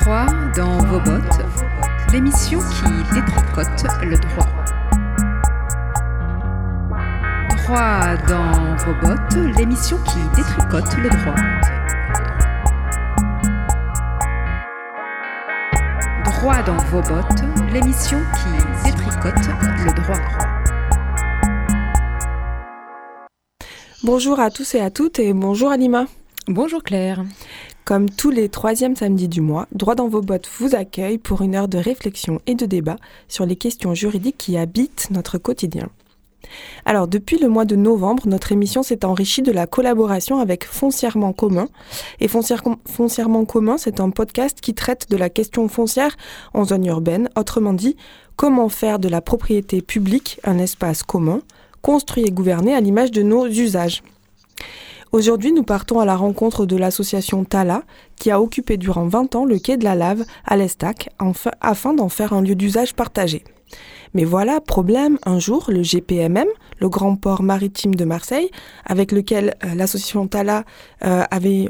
Droit dans vos bottes, l'émission qui détricote le droit. Droit dans vos bottes, l'émission qui détricote le droit. Droit dans vos bottes, l'émission qui détricote le droit. Bonjour à tous et à toutes et bonjour Alima. Bonjour Claire. Comme tous les troisièmes samedis du mois, Droit dans vos bottes vous accueille pour une heure de réflexion et de débat sur les questions juridiques qui habitent notre quotidien. Alors, depuis le mois de novembre, notre émission s'est enrichie de la collaboration avec Foncièrement Commun. Et Foncièrement Commun, c'est un podcast qui traite de la question foncière en zone urbaine, autrement dit, comment faire de la propriété publique un espace commun, construit et gouverné à l'image de nos usages. Aujourd'hui, nous partons à la rencontre de l'association Tala, qui a occupé durant 20 ans le quai de la Lave à l'Estac, afin d'en faire un lieu d'usage partagé. Mais voilà, problème, un jour, le GPMM, le grand port maritime de Marseille, avec lequel euh, l'association Tala euh, avait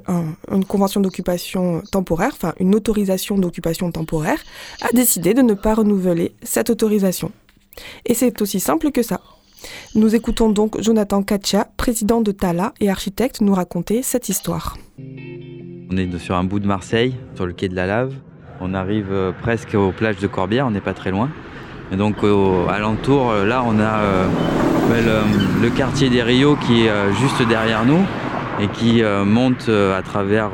une convention d'occupation temporaire, enfin une autorisation d'occupation temporaire, a décidé de ne pas renouveler cette autorisation. Et c'est aussi simple que ça. Nous écoutons donc Jonathan Katia, président de Tala et architecte, nous raconter cette histoire. On est sur un bout de Marseille, sur le quai de la Lave. On arrive euh, presque aux plages de Corbière, on n'est pas très loin. Et donc au alentour, euh, là, on a euh, le, quartier des Rios qui est juste derrière nous et qui monte à travers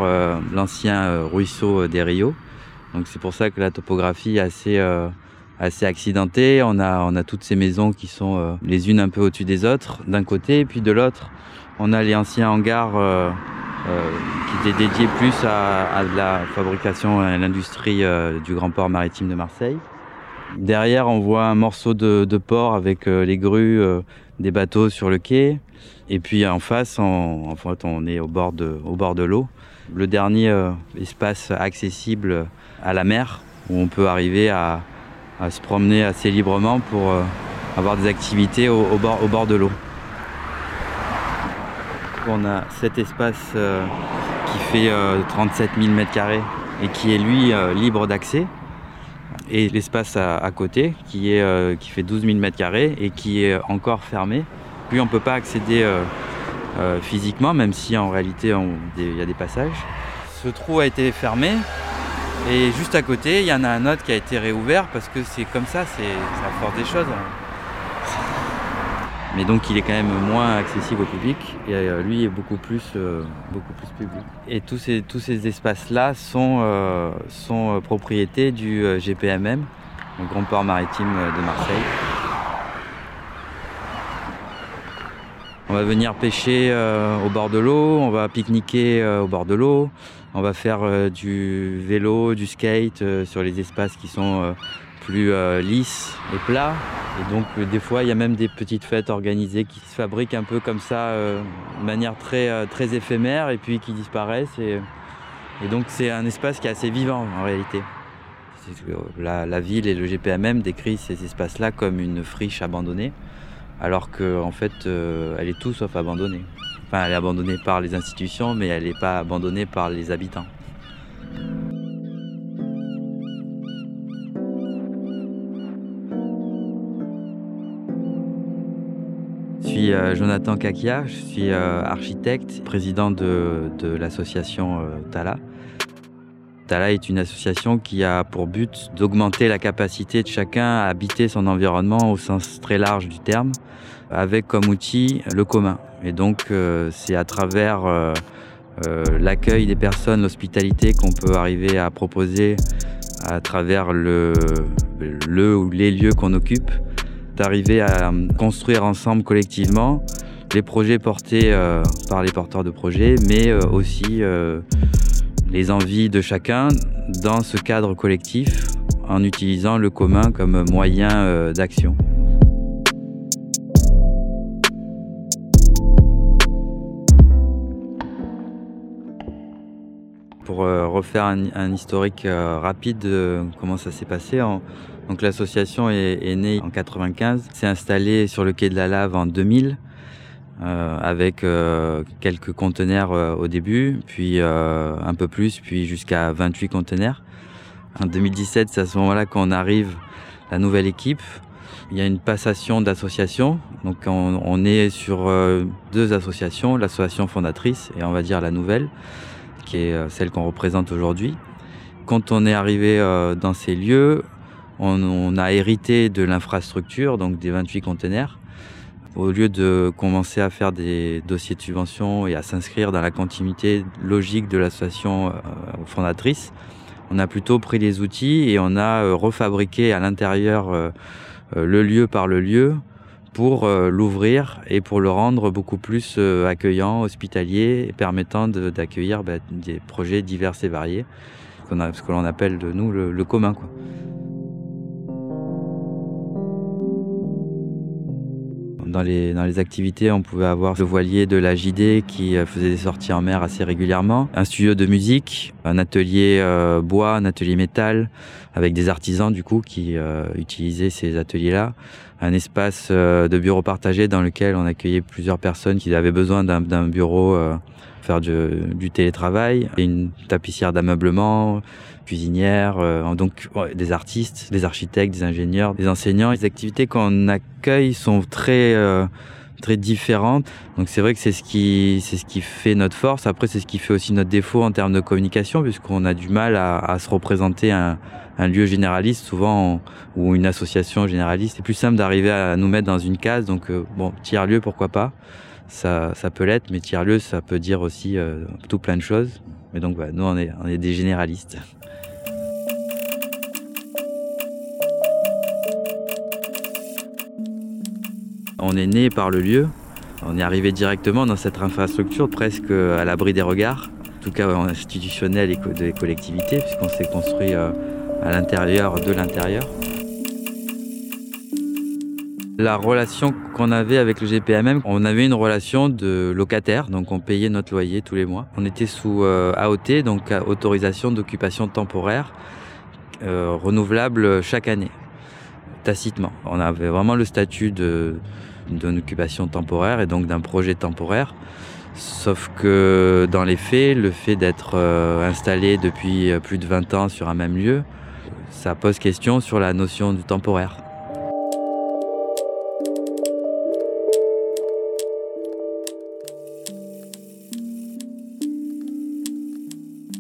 l'ancien ruisseau des Rios. Donc c'est pour ça que la topographie est assez assez accidenté. On a, on a toutes ces maisons qui sont euh, les unes un peu au-dessus des autres d'un côté, puis de l'autre, on a les anciens hangars euh, euh, qui étaient dédiés plus à, la fabrication et à l'industrie du grand port maritime de Marseille. Derrière, on voit un morceau de, port avec les grues des bateaux sur le quai. Et puis en face, on, en fait, on est au bord de, au bord de l'eau. Le dernier espace accessible à la mer, où on peut arriver à, à se promener assez librement pour euh, avoir des activités au, bord, au bord de l'eau. On a cet espace euh, qui fait 37 000 m2 et qui est lui euh, libre d'accès. Et l'espace à, côté qui, est, qui fait 12 000 m2 et qui est encore fermé. Puis on ne peut pas accéder physiquement, même si en réalité il y a des passages. Ce trou a été fermé et juste à côté, il y en a un autre qui a été réouvert parce que c'est comme ça, c'est la force des choses. Mais donc il est quand même moins accessible au public et euh, lui est beaucoup plus, euh, beaucoup plus public. Et tous ces, tous ces espaces-là sont, euh, sont propriétés du GPMM, le Grand Port Maritime de Marseille. On va venir pêcher au bord de l'eau, on va pique-niquer au bord de l'eau, on va faire euh, du vélo, du skate euh, sur les espaces qui sont euh, plus lisses et plats. Et donc des fois il y a même des petites fêtes organisées qui se fabriquent un peu comme ça de manière très, très éphémère et puis qui disparaissent. Et, donc c'est un espace qui est assez vivant en réalité. La, la, ville et le GPMM décrivent ces espaces-là comme une friche abandonnée, alors qu'en fait elle est tout sauf abandonnée. Elle est abandonnée par les institutions, mais elle n'est pas abandonnée par les habitants. Je suis euh, Jonathan Kakia, je suis euh, architecte, président de, l'association euh, Tala. Tala est une association qui a pour but d'augmenter la capacité de chacun à habiter son environnement au sens très large du terme, avec comme outil le commun. Et donc euh, c'est à travers euh, euh, l'accueil des personnes, l'hospitalité qu'on peut arriver à proposer à travers le, le ou les lieux qu'on occupe, d'arriver à construire ensemble collectivement les projets portés par les porteurs de projets, mais aussi les envies de chacun dans ce cadre collectif en utilisant le commun comme moyen d'action. Pour euh, refaire un, historique euh, rapide de comment ça s'est passé, donc l'association est, née en 95, s'est installée sur le quai de la Lave en 2000. Euh, avec quelques conteneurs au début, puis un peu plus, puis jusqu'à 28 conteneurs. En 2017, c'est à ce moment-là qu'on arrive la nouvelle équipe. Il y a une passation d'associations. Donc on, est sur euh, deux associations, l'association fondatrice et on va dire la nouvelle, qui est euh, celle qu'on représente aujourd'hui. Quand on est arrivé euh, dans ces lieux, on a hérité de l'infrastructure, donc des 28 conteneurs. Au lieu de commencer à faire des dossiers de subvention et à s'inscrire dans la continuité logique de l'association fondatrice, on a plutôt pris les outils et on a refabriqué à l'intérieur euh, le lieu par le lieu pour euh, l'ouvrir et pour le rendre beaucoup plus euh, accueillant, hospitalier, et permettant d'accueillir bah, des projets divers et variés, ce que l'on appelle de nous le, commun. Dans les, activités, on pouvait avoir le voilier de la JD qui faisait des sorties en mer assez régulièrement, un studio de musique, un atelier bois, un atelier métal, avec des artisans du coup qui euh, utilisaient ces ateliers-là. Un espace euh, de bureau partagé dans lequel on accueillait plusieurs personnes qui avaient besoin d'un bureau euh, faire du, télétravail, une tapissière d'ameublement, cuisinière, donc des artistes, des architectes, des ingénieurs, des enseignants. Les activités qu'on accueille sont très très différentes. Donc c'est vrai que c'est ce qui c'est ce qui fait notre force. Après c'est ce qui fait aussi notre défaut en termes de communication puisqu'on a du mal à, se représenter un, lieu généraliste souvent ou une association généraliste. C'est plus simple d'arriver à nous mettre dans une case. Donc euh, bon, tiers-lieu, pourquoi pas ça, peut l'être, mais tiers-lieu, ça peut dire aussi euh, tout plein de choses. Mais donc nous, on est, on est des généralistes. On est né par le lieu. On est arrivé directement dans cette infrastructure, presque à l'abri des regards, en tout cas institutionnel et des collectivités, puisqu'on s'est construit euh, à l'intérieur de l'intérieur. La relation qu'on avait avec le GPMM, on avait une relation de locataire, donc on payait notre loyer tous les mois. On était sous euh, AOT, donc autorisation d'occupation temporaire, euh, renouvelable chaque année, tacitement. On avait vraiment le statut d'une occupation temporaire et donc d'un projet temporaire. Sauf que dans les faits, le fait d'être euh, installé depuis plus de 20 ans sur un même lieu, ça pose question sur la notion du temporaire.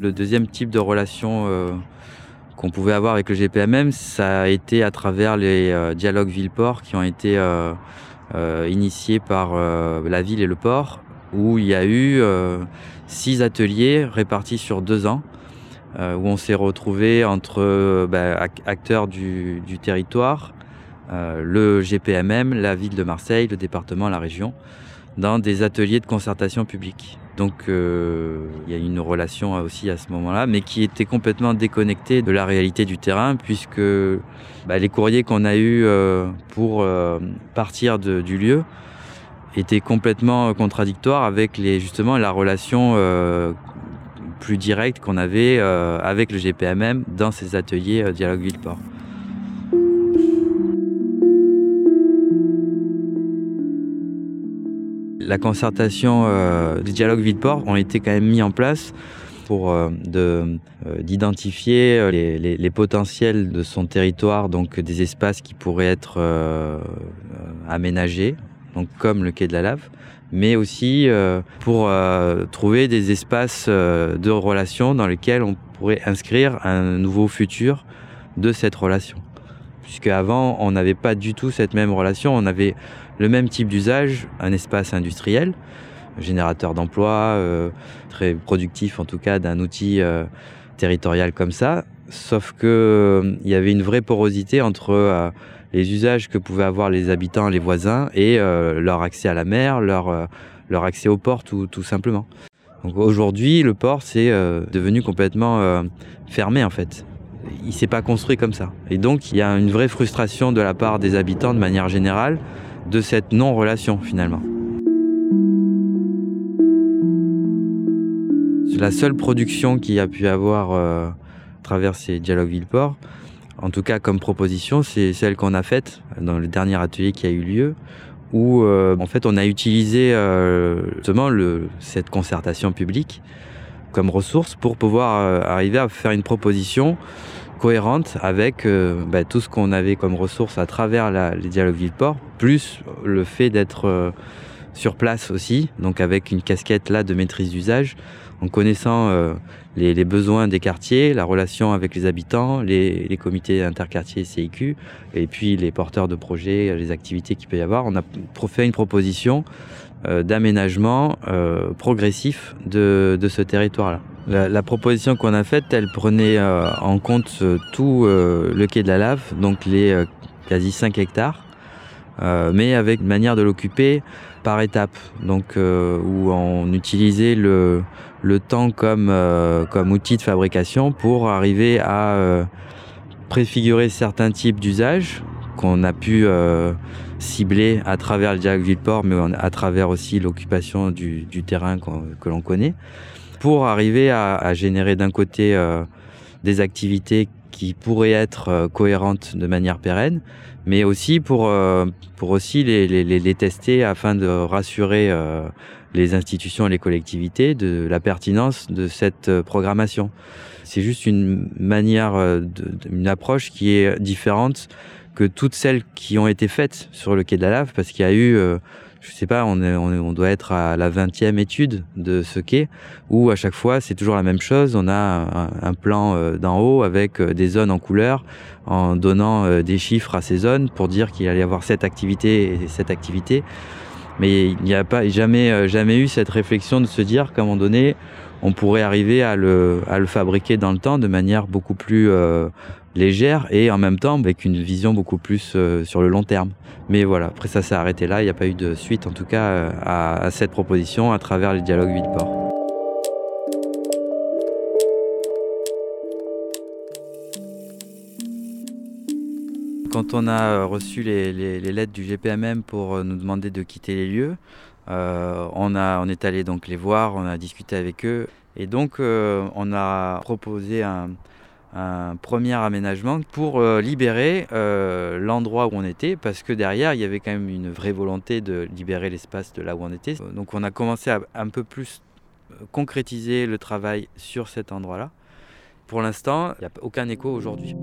Le deuxième type de relation euh, qu'on pouvait avoir avec le GPMM, ça a été à travers les euh, dialogues ville-port qui ont été euh, initiés par la ville et le port, où il y a eu six ateliers répartis sur deux ans où on s'est retrouvé entre bah, acteurs du, territoire, euh, le GPMM, la ville de Marseille, le département, la région, dans des ateliers de concertation publique. Donc il y a une relation aussi à ce moment-là, mais qui était complètement déconnectée de la réalité du terrain, puisque bah, les courriers qu'on a eus pour partir du lieu étaient complètement contradictoires avec justement la relation plus direct qu'on avait euh, avec le GPMM dans ces ateliers euh, Dialogue Villeport. La concertation euh, des dialogues Villeport ont été quand même mis en place pour d'identifier les, les, potentiels de son territoire, donc des espaces qui pourraient être aménagés, donc comme le quai de la Lave, mais aussi euh, pour euh, trouver des espaces euh, de relation dans lesquels on pourrait inscrire un nouveau futur de cette relation. Puisque avant, on n'avait pas du tout cette même relation, on avait le même type d'usage, un espace industriel, générateur d'emplois, très productif en tout cas d'un outil territorial comme ça, sauf que il y avait une vraie porosité entre les usages que pouvaient avoir les habitants, les voisins, et euh, leur accès à la mer, leur, euh, leur accès au port tout, simplement. Donc aujourd'hui, le port c'est euh, devenu complètement fermé en fait. Il s'est pas construit comme ça. Et donc il y a une vraie frustration de la part des habitants de manière générale de cette non-relation finalement. La seule production qu'il y a pu avoir à travers ces dialogues Villeport, en tout cas comme proposition, c'est celle qu'on a faite dans le dernier atelier qui a eu lieu, où euh, en fait on a utilisé euh, justement cette concertation publique comme ressource pour pouvoir euh, arriver à faire une proposition cohérente avec bah, tout ce qu'on avait comme ressources à travers les dialogues ville-port, plus le fait d'être sur place aussi, donc avec une casquette là de maîtrise d'usage, en connaissant euh, les, besoins des quartiers, la relation avec les habitants, les, comités interquartiers CIQ, et puis les porteurs de projets, les activités qu'il peut y avoir. On a fait une proposition euh, d'aménagement euh, progressif de, ce territoire-là. La, proposition qu'on a faite, elle prenait en compte tout le quai de la Lave, donc les quasi 5 hectares, mais avec une manière de l'occuper par étapes, donc euh, où on utilisait le, le temps comme, euh, comme outil de fabrication pour arriver à euh, préfigurer certains types d'usages qu'on a pu cibler à travers le dialogue Villeport, mais à travers aussi l'occupation du, terrain que l'on connaît, pour arriver à, générer d'un côté des activités qui pourraient être cohérentes de manière pérenne, mais aussi pour, euh, pour aussi les, les, tester afin de rassurer euh, les institutions et les collectivités de la pertinence de cette euh, programmation. C'est juste une manière, une approche qui est différente que toutes celles qui ont été faites sur le quai de la Lave, parce qu'il y a eu je sais pas, on, doit être à la 20e étude de ce quai, où à chaque fois c'est toujours la même chose. On a un, plan euh, d'en haut avec euh, des zones en couleur, en donnant euh, des chiffres à ces zones pour dire qu'il allait y avoir cette activité et cette activité. Mais il n'y a pas jamais, jamais eu cette réflexion de se dire qu'à un moment donné, on pourrait arriver à le fabriquer dans le temps de manière beaucoup plus légère et en même temps avec une vision beaucoup plus euh, sur le long terme. Mais voilà, après ça s'est arrêté là, il n'y a pas eu de suite en tout cas euh, à, cette proposition à travers les dialogues Villeport. Quand on a euh, reçu les, lettres du GPMM pour nous demander de quitter les lieux, on, a, on est allé donc les voir, on a discuté avec eux et donc on a proposé un, un premier aménagement pour euh, libérer euh, l'endroit où on était parce que derrière il y avait quand même une vraie volonté de libérer l'espace de là où on était. Donc on a commencé à un peu plus euh, concrétiser le travail sur cet endroit-là. Pour l'instant, il n'y a aucun écho aujourd'hui.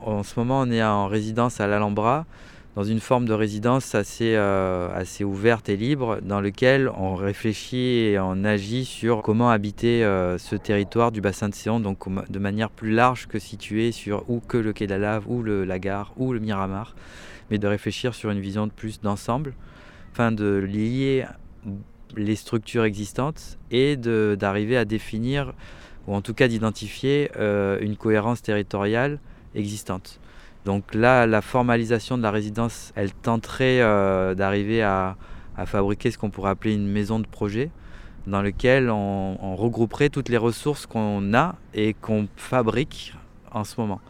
En ce moment, on est en résidence à l'Alhambra dans une forme de résidence assez, euh, assez ouverte et libre, dans lequel on réfléchit et on agit sur comment habiter euh, ce territoire du bassin de Séon, donc de manière plus large que situé sur ou que le quai de la Lave, ou le, la gare, ou le Miramar, mais de réfléchir sur une vision plus d'ensemble, afin de lier les structures existantes et d'arriver à définir, ou en tout cas d'identifier euh, une cohérence territoriale existante. Donc là, la formalisation de la résidence, elle tenterait euh, d'arriver à, fabriquer ce qu'on pourrait appeler une maison de projet, dans lequel on, regrouperait toutes les ressources qu'on a et qu'on fabrique en ce moment.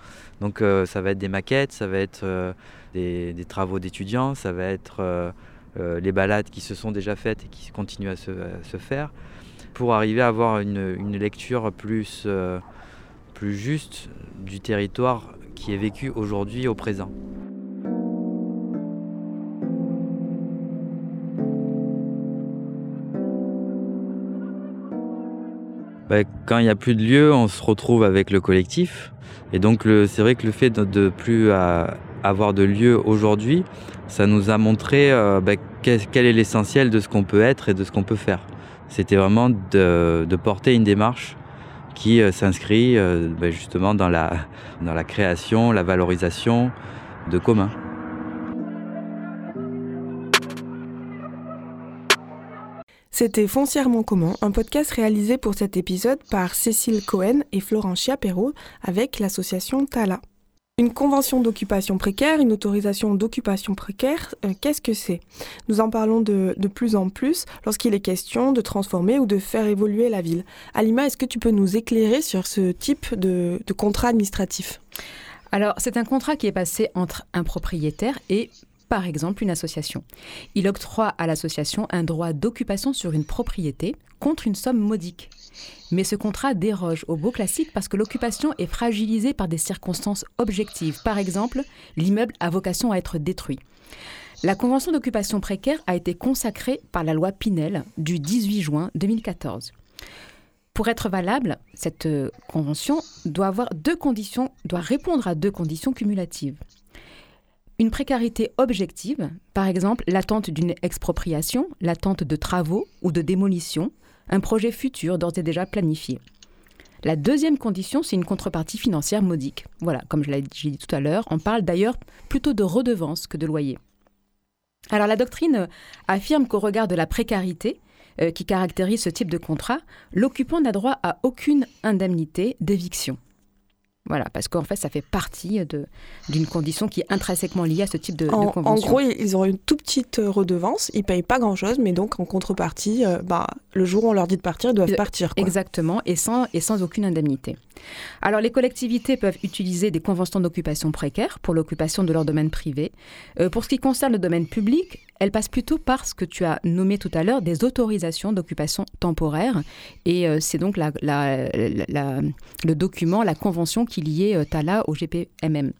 Donc euh, ça va être des maquettes, ça va être euh, des, travaux d'étudiants, ça va être les balades qui se sont déjà faites et qui continuent à se, faire, pour arriver à avoir une, lecture plus juste du territoire qui est vécu aujourd'hui au présent. Bah, quand il n'y a plus de lieu, on se retrouve avec le collectif. Et donc c'est vrai que le fait de ne plus avoir de lieu aujourd'hui, ça nous a montré euh, bah, quel, est l'essentiel de ce qu'on peut être et de ce qu'on peut faire. C'était vraiment de porter une démarche qui euh, s'inscrit euh, ben, justement dans la, création, la valorisation de communs. C'était Foncièrement commun, un podcast réalisé pour cet épisode par Cécile Cohen et Florent Chiapero avec l'association Tala. Une convention d'occupation précaire, une autorisation d'occupation précaire, euh, qu'est-ce que c'est? Nous en parlons de, plus en plus lorsqu'il est question de transformer ou de faire évoluer la ville. Alima, est-ce que tu peux nous éclairer sur ce type de, de contrat administratif? Alors, c'est un contrat qui est passé entre un propriétaire et par exemple une association. Il octroie à l'association un droit d'occupation sur une propriété contre une somme modique. Mais ce contrat déroge au beau classique parce que l'occupation est fragilisée par des circonstances objectives. Par exemple, l'immeuble a vocation à être détruit. La convention d'occupation précaire a été consacrée par la loi Pinel du 18 juin 2014. pour être valable, cette euh, convention doit avoir deux conditions, doit répondre à deux conditions cumulatives. Une précarité objective, par exemple l'attente d'une expropriation, l'attente de travaux ou de démolition, un projet futur d'ores et déjà planifié. La deuxième condition, c'est une contrepartie financière modique. Voilà, comme je l'ai dit tout à l'heure, on parle d'ailleurs plutôt de redevance que de loyer. Alors la doctrine affirme qu'au regard de la précarité euh, qui caractérise ce type de contrat, l'occupant n'a droit à aucune indemnité d'éviction. Voilà, parce qu'en fait, ça fait partie d'une condition qui est intrinsèquement liée à ce type de, en, convention. En gros, ils ont une toute petite euh, redevance, ils payent pas grand-chose, mais donc en contrepartie, euh, bah, le jour où on leur dit de partir, ils doivent partir. Exactement, et sans, et sans aucune indemnité. Alors, les collectivités peuvent utiliser des conventions d'occupation précaires pour l'occupation de leur domaine privé. Euh, pour ce qui concerne le domaine public, elles passent plutôt par ce que tu as nommé tout à l'heure des autorisations d'occupation temporaire. Et c'est donc le document, la convention qui liait euh, Tala au GPMM.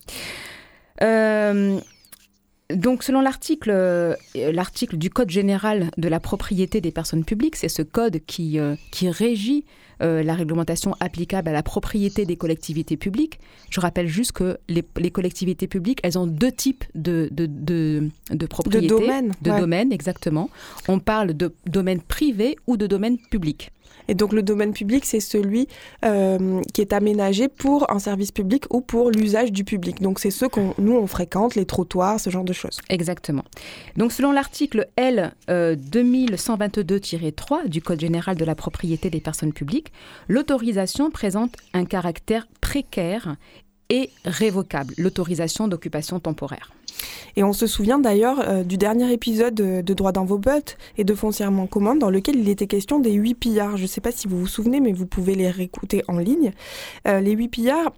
Euh, donc, selon l'article, euh, l'article du Code général de la propriété des personnes publiques, c'est ce code qui, qui régit la réglementation applicable à la propriété des collectivités publiques. Je rappelle juste que les, collectivités publiques, elles ont deux types de, de, de, de propriété. De domaines. De domaines, exactement. On parle de domaine privé ou de domaine public. Et donc le domaine public, c'est celui euh, qui est aménagé pour un service public ou pour l'usage du public. Donc c'est ceux qu'on nous on fréquente, les trottoirs, ce genre de choses. Exactement. Donc selon l'article L 2122-3 euh, du Code général de la propriété des personnes publiques, l'autorisation présente un caractère précaire et révocable, l'autorisation d'occupation temporaire. Et on se souvient d'ailleurs euh, du dernier épisode de, Droit dans vos bottes et de Foncièrement commun dans lequel il était question des huit pillards. Je ne sais pas si vous vous souvenez, mais vous pouvez les réécouter en ligne. Euh, les huit pillards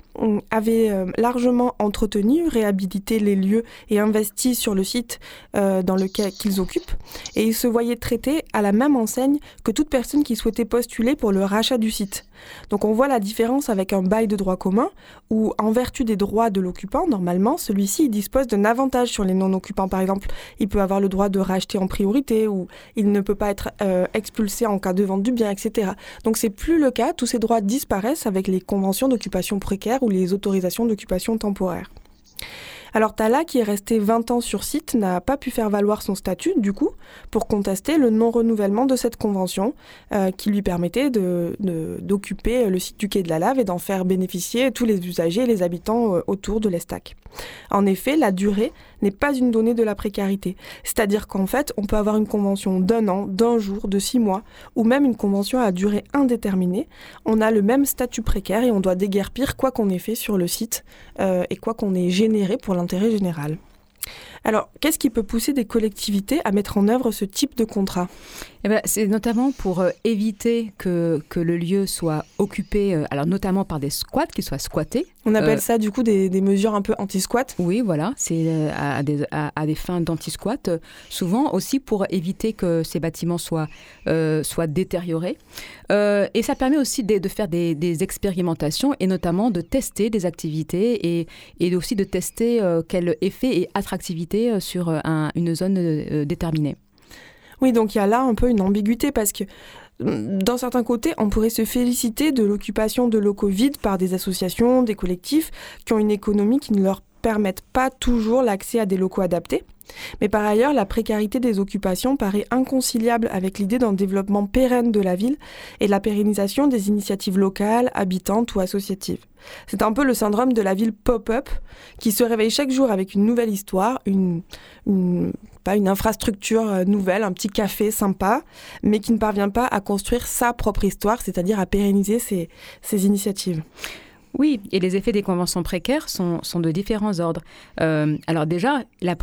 avaient euh, largement entretenu, réhabilité les lieux et investi sur le site dans lequel qu'ils occupent. Et ils se voyaient traités à la même enseigne que toute personne qui souhaitait postuler pour le rachat du site. Donc on voit la différence avec un bail de droit commun où, en vertu des droits de l'occupant, normalement, celui-ci dispose d'un avantage sur les non-occupants. Par exemple, il peut avoir le droit de racheter en priorité ou il ne peut pas être euh, expulsé en cas de vente du bien, etc. Donc c'est plus le cas. Tous ces droits disparaissent avec les conventions d'occupation précaire ou les autorisations d'occupation temporaire. Alors Tala, qui est resté 20 ans sur site, n'a pas pu faire valoir son statut, du coup, pour contester le non-renouvellement de cette convention euh, qui lui permettait d'occuper le site du quai de la Lave et d'en faire bénéficier tous les usagers et les habitants euh, autour de l'Estac. En effet, la durée n'est pas une donnée de la précarité. C'est-à-dire qu'en fait, on peut avoir une convention d'un an, d'un jour, de six mois, ou même une convention à durée indéterminée. On a le même statut précaire et on doit déguerpir quoi qu'on ait fait sur le site euh, et quoi qu'on ait généré pour l'intérêt général. Alors, qu'est-ce qui peut pousser des collectivités à mettre en œuvre ce type de contrat? Eh ben, C'est notamment pour euh, éviter que, que, le lieu soit occupé, euh, alors notamment par des squats, qu'il soit squatté. On appelle euh, ça du coup des, des mesures un peu anti-squat? Oui, voilà, c'est à, des, à, des fins d'anti-squat. souvent aussi pour éviter que ces bâtiments soient, soient détériorés. et ça permet aussi de, de faire des, des, expérimentations et notamment de tester des activités et, et aussi de tester quel effet et attractivité euh, sur euh, une zone euh, déterminée. Oui, donc il y a là un peu une ambiguïté parce que mm, d'un certain côté, on pourrait se féliciter de l'occupation de locaux vides par des associations, des collectifs qui ont une économie qui ne leur permettent pas toujours l'accès à des locaux adaptés. Mais par ailleurs, la précarité des occupations paraît inconciliable avec l'idée d'un développement pérenne de la ville et de la pérennisation des initiatives locales, habitantes ou associatives. C'est un peu le syndrome de la ville pop-up qui se réveille chaque jour avec une nouvelle histoire, une, pas une infrastructure euh, nouvelle, un petit café sympa, mais qui ne parvient pas à construire sa propre histoire, c'est-à-dire à pérenniser ses, ses initiatives. Oui, et les effets des conventions précaires sont, de différents ordres. Euh, alors déjà, le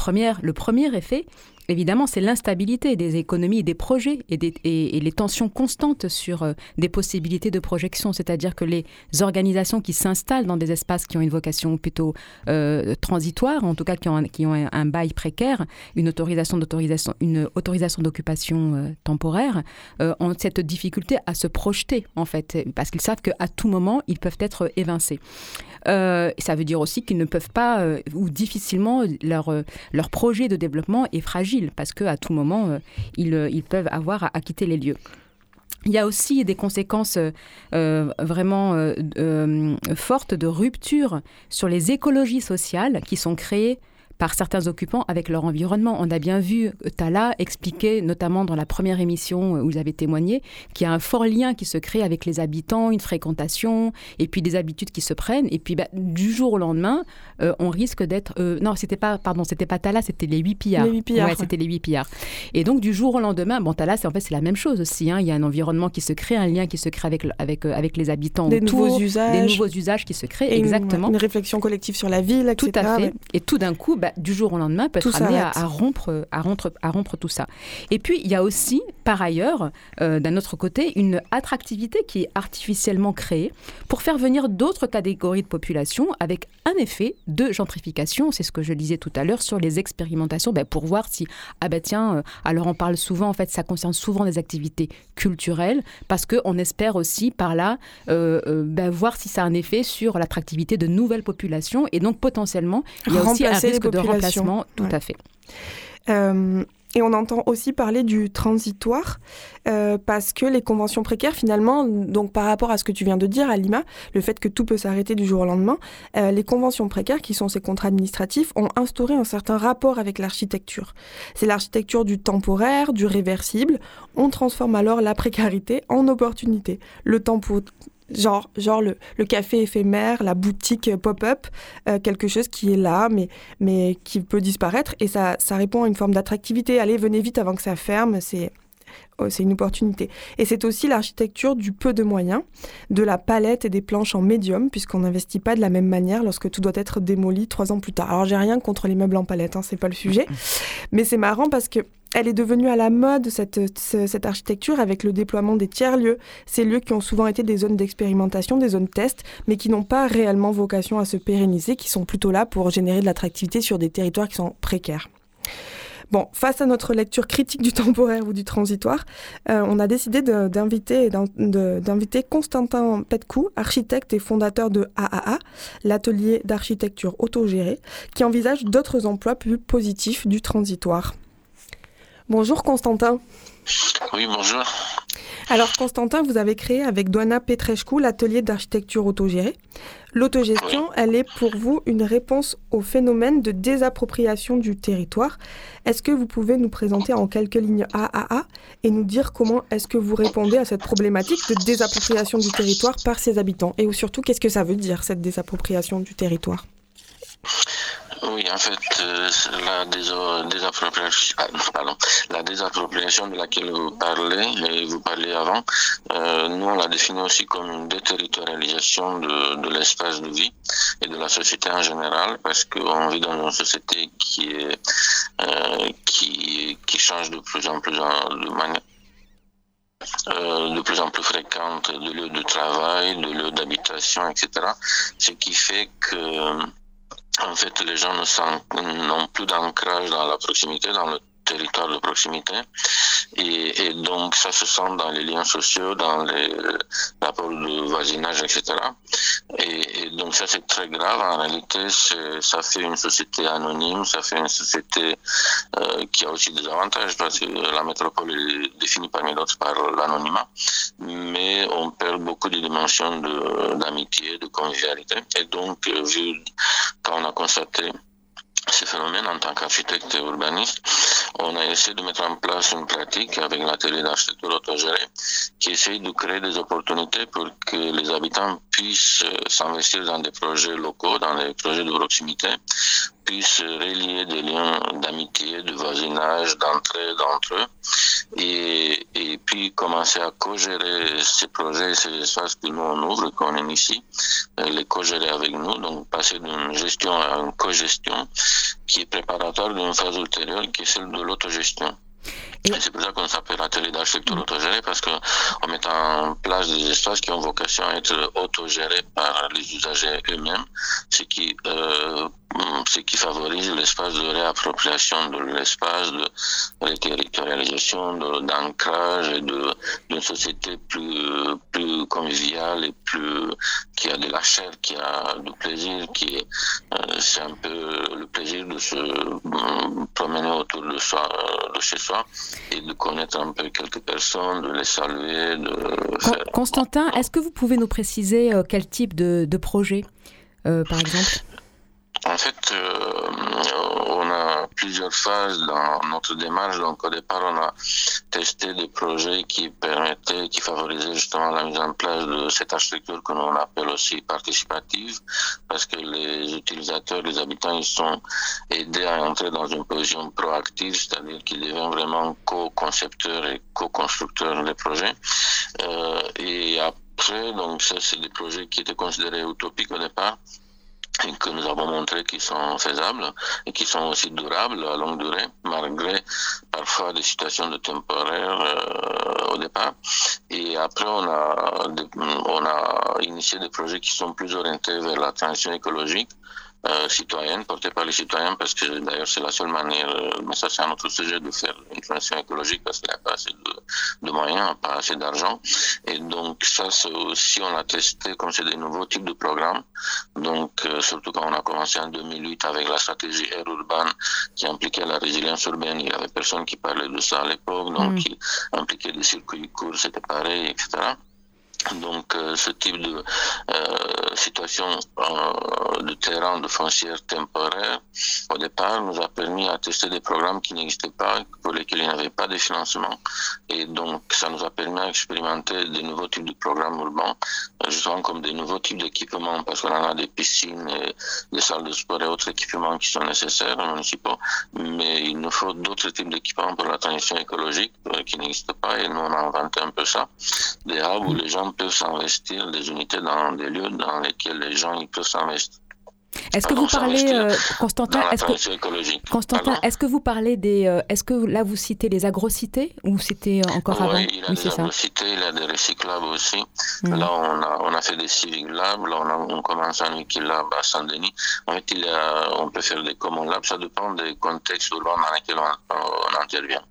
premier effet, évidemment, c'est l'instabilité des économies et des projets et, et, les tensions constantes sur euh, des possibilités de projection. C'est-à-dire que les organisations qui s'installent dans des espaces qui ont une vocation plutôt euh, transitoire, en tout cas qui ont, un, qui ont un, bail précaire, une autorisation d'autorisation, une autorisation d'occupation euh, temporaire, ont cette difficulté à se projeter en fait, parce qu'ils savent qu'à tout moment ils peuvent être évincés. ça veut dire aussi qu'ils ne peuvent pas ou difficilement leur leur projet de développement est fragile parce qu'à tout moment, euh, ils, euh, ils, peuvent avoir à, quitter les lieux. Il y a aussi des conséquences euh, vraiment fortes de rupture sur les écologies sociales qui sont créées par certains occupants avec leur environnement. On a bien vu Tala expliquer, notamment dans la première émission où ils avaient témoigné, qu'il y a un fort lien qui se crée avec les habitants, une fréquentation, et puis des habitudes qui se prennent. Et puis bah, du jour au lendemain, euh, on risque d'être... Euh, non, c'était pas, pardon, c'était pas Tala, c'était les huit pillards. Les huit pillards. Ouais, c'était les huit pillards. Et donc du jour au lendemain, bon, Tala, c'est en fait c'est la même chose aussi. hein. Il y a un environnement qui se crée, un lien qui se crée avec, avec, euh, avec les habitants Des autour, nouveaux usages. des nouveaux usages qui se créent, Et une- exactement. Une, réflexion collective sur la ville, etc. Tout à fait. ouais. Et tout d'un coup, bah, du jour au lendemain, peut Tout être amené à, rompre, à, rompre, à rompre tout ça. Et puis, il y a aussi, par ailleurs, euh, d'un autre côté, une attractivité qui est artificiellement créée pour faire venir d'autres catégories de population avec un effet de gentrification. C'est ce que je disais tout à l'heure sur les expérimentations, bah, pour voir si, ah bah tiens, euh, alors on parle souvent, en fait, ça concerne souvent des activités culturelles, parce qu'on espère aussi par là euh, bah, voir si ça a un effet sur l'attractivité de nouvelles populations et donc potentiellement il y a aussi un risque de. Remplacement, tout Ouais. à fait. Euh, et on entend aussi parler du transitoire euh, parce que les conventions précaires, finalement, donc par rapport à ce que tu viens de dire, Alima, le fait que tout peut s'arrêter du jour au lendemain, euh, les conventions précaires, qui sont ces contrats administratifs, ont instauré un certain rapport avec l'architecture. C'est l'architecture du temporaire, du réversible. On transforme alors la précarité en opportunité. Le tempo Genre, genre le, le café éphémère, la boutique pop-up, euh, quelque chose qui est là, mais mais qui peut disparaître et ça, ça répond à une forme d'attractivité. Allez, venez vite avant que ça ferme, c'est c'est une opportunité. Et c'est aussi l'architecture du peu de moyens, de la palette et des planches en médium, puisqu'on n'investit pas de la même manière lorsque tout doit être démoli trois ans plus tard. Alors j'ai rien contre les meubles en palette, hein, c'est pas le sujet, mais c'est marrant parce que elle est devenue à la mode, cette, ce- cette architecture, avec le déploiement des tiers-lieux. Ces lieux qui ont souvent été des zones d'expérimentation, des zones test, mais qui n'ont pas réellement vocation à se pérenniser, qui sont plutôt là pour générer de l'attractivité sur des territoires qui sont précaires. Bon, face à notre lecture critique du temporaire ou du transitoire, euh, on a décidé d'inviter Constantin Petcou, architecte et fondateur de AAA, l'atelier d'architecture autogérée, qui envisage d'autres emplois plus positifs du transitoire. Bonjour Constantin. Oui, bonjour. Alors Constantin, vous avez créé avec Doana Petrescu l'atelier d'architecture autogérée. L'autogestion, elle est pour vous une réponse au phénomène de désappropriation du territoire. Est-ce que vous pouvez nous présenter en quelques lignes AAA et nous dire comment est-ce que vous répondez à cette problématique de désappropriation du territoire par ses habitants? Et surtout, qu'est-ce que ça veut dire cette désappropriation du territoire? Oui, en fait, euh, la, désappropriation, ah, pardon, la désappropriation de laquelle vous parlez, et vous parliez avant, euh, nous on la définit aussi comme une déterritorialisation de, de l'espace de vie et de la société en général, parce qu'on vit dans une société qui est euh, qui, qui change de plus en plus en, de manière euh, de plus en plus fréquente de lieux de travail, de lieux d'habitation, etc. Ce qui fait que en fait, les gens ne sont- n'ont plus d'ancrage dans la proximité, dans le territoire de proximité. Et, donc, ça se sent dans les liens sociaux, dans les rapports de voisinage, etc. Et, donc, ça, c'est très grave. En réalité, ça fait une société anonyme, ça fait une société euh, qui a aussi des avantages, parce que la métropole est définie parmi d'autres par l'anonymat. Mais on perd beaucoup de dimensions de- d'amitié, de, convivialité. Et donc, euh, vu quand on a constaté ce phénomène en tant qu'architecte et urbaniste, on a essayé de mettre en place une pratique avec l'atelier d'architecture autogérée qui essaye de créer des opportunités pour que les habitants puissent euh, s'investir dans des projets locaux, dans des projets de proximité, puissent relier des liens d'amitié, de voisinage, d'entraide entre eux et, puis commencer à co-gérer ces projets et ces espaces que nous on ouvre, qu'on initie, euh, les co-gérer avec nous, donc passer d'une gestion à une co-gestion qui est préparatoire d'une phase ultérieure qui est celle de l'autogestion. Et- c'est pour ça qu'on s'appelle atelier d'architecture autogérée parce qu'on met en place des espaces qui ont vocation à être autogérés par les usagers eux-mêmes, ce qui, euh, qui favorise l'espace de réappropriation de l'espace, de réterritorialisation, d'ancrage et d'une société plus, plus conviviale et plus, qui a de la chair, qui a du plaisir, qui euh, c'est un peu le plaisir de se euh, promener autour de soi, de chez soi et de connaître un peu quelques personnes, de les saluer, de faire... Constantin, est-ce que vous pouvez nous préciser quel type de, de projet, par exemple? En fait, euh, plusieurs phases dans notre démarche. Donc, au départ, on a testé des projets qui permettaient, qui favorisaient justement la mise en place de cette architecture que l'on appelle aussi participative, parce que les utilisateurs, les habitants, ils sont aidés à entrer dans une position proactive, c'est-à-dire qu'ils deviennent vraiment co-concepteurs et co-constructeurs des projets. Euh, et après, donc ça, c'est des projets qui étaient considérés utopiques au départ et que nous avons montré qu'ils sont faisables et qui sont aussi durables à longue durée, malgré parfois des situations de temporaire euh, au départ. Et après, on a, on a initié des projets qui sont plus orientés vers la transition écologique euh, citoyenne, portée par les citoyens, parce que d'ailleurs c'est la seule manière, euh, mais ça c'est un autre sujet, de faire une transition écologique, parce qu'il n'y a pas assez de, de moyens, pas assez d'argent. Et donc ça, c'est aussi, on a testé comme c'est des nouveaux types de programmes. Donc euh, surtout quand on a commencé en 2008 avec la stratégie Air Urban qui impliquait la résilience urbaine, il y avait personne qui parlait de ça à l'époque, donc mm. qui impliquait des circuits courts, c'était pareil, etc. Donc euh, ce type de euh, situation euh, de terrain de foncière temporaire, au départ, nous a permis à tester des programmes qui n'existaient pas, pour lesquels il n'y avait pas de financement. Et donc ça nous a permis d'expérimenter des nouveaux types de programmes urbains, justement comme des nouveaux types d'équipements, parce qu'on a des piscines, et des salles de sport et autres équipements qui sont nécessaires municipaux. Mais il nous faut d'autres types d'équipements pour la transition écologique qui n'existent pas. Et nous, on a inventé un peu ça. Des hubs où les gens peuvent s'investir, des unités dans des lieux dans lesquels les gens ils peuvent s'investir. Est-ce que vous parlez, euh, Constantin, est-ce que, Constantin, est-ce que vous parlez des, euh, est-ce que là vous citez les agrocités ou c'était encore oui, avant? il y a des agrocités, il y a des recyclables aussi. Mmh. Là, on a, on a fait des civic labs, là, on, a, on commence un Wikilab à Saint-Denis. En fait, il y a, on peut faire des common labs, ça dépend des contextes urbains dans lesquels on, on intervient.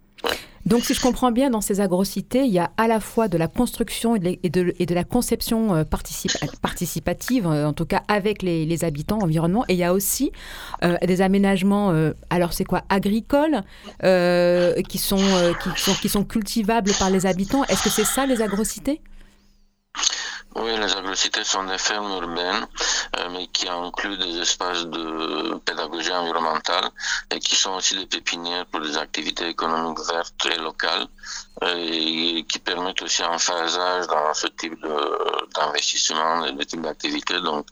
Donc, si je comprends bien, dans ces agrocités, il y a à la fois de la construction et de, la conception euh, participative, euh, en tout cas avec les, habitants, environnement, et il y a aussi euh, des aménagements, alors c'est quoi, agricoles, qui, sont, qui, sont, qui sont cultivables par les habitants. Est-ce que c'est ça les agrocités? Oui, les agrocités sont des fermes urbaines, euh, mais qui incluent des espaces de pédagogie environnementale et qui sont aussi des pépinières pour des activités économiques vertes et locales euh, et qui permettent aussi un phasage dans ce type d'investissement, de, de type d'activité. Donc,